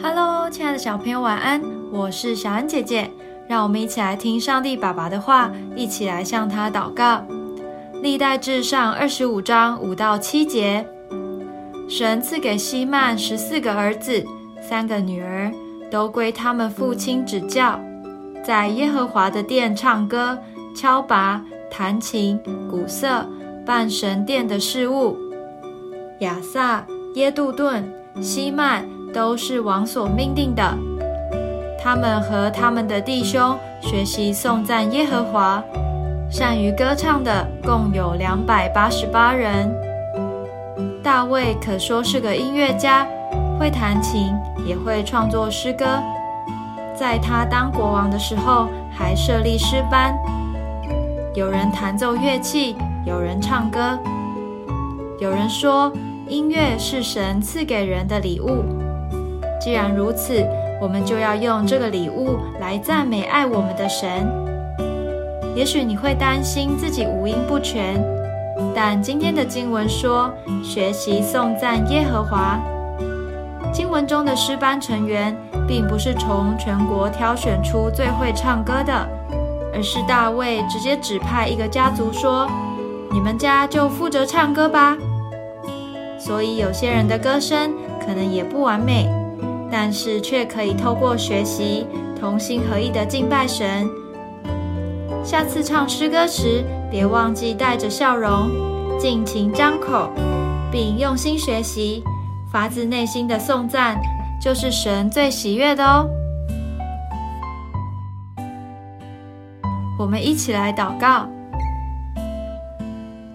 Hello，亲爱的小朋友，晚安！我是小安姐姐，让我们一起来听上帝爸爸的话，一起来向他祷告。历代至上二十五章五到七节，神赐给希曼十四个儿子，三个女儿，都归他们父亲指教，在耶和华的殿唱歌、敲拔、弹琴、鼓瑟，办神殿的事物。亚萨、耶杜顿、希曼都是王所命定的。他们和他们的弟兄学习颂赞耶和华。善于歌唱的共有两百八十八人。大卫可说是个音乐家，会弹琴，也会创作诗歌。在他当国王的时候，还设立诗班，有人弹奏乐器，有人唱歌。有人说，音乐是神赐给人的礼物。既然如此，我们就要用这个礼物来赞美爱我们的神。也许你会担心自己五音不全，但今天的经文说，学习颂赞耶和华。经文中的诗班成员，并不是从全国挑选出最会唱歌的，而是大卫直接指派一个家族说：“你们家就负责唱歌吧。”所以有些人的歌声可能也不完美，但是却可以透过学习，同心合意的敬拜神。下次唱诗歌时，别忘记带着笑容，尽情张口，并用心学习，发自内心的颂赞，就是神最喜悦的哦。我们一起来祷告，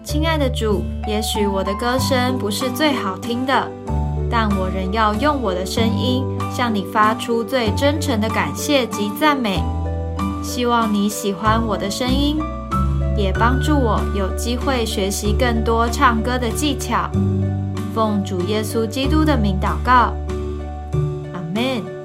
亲爱的主，也许我的歌声不是最好听的，但我仍要用我的声音向你发出最真诚的感谢及赞美。希望你喜欢我的声音，也帮助我有机会学习更多唱歌的技巧。奉主耶稣基督的名祷告，阿门。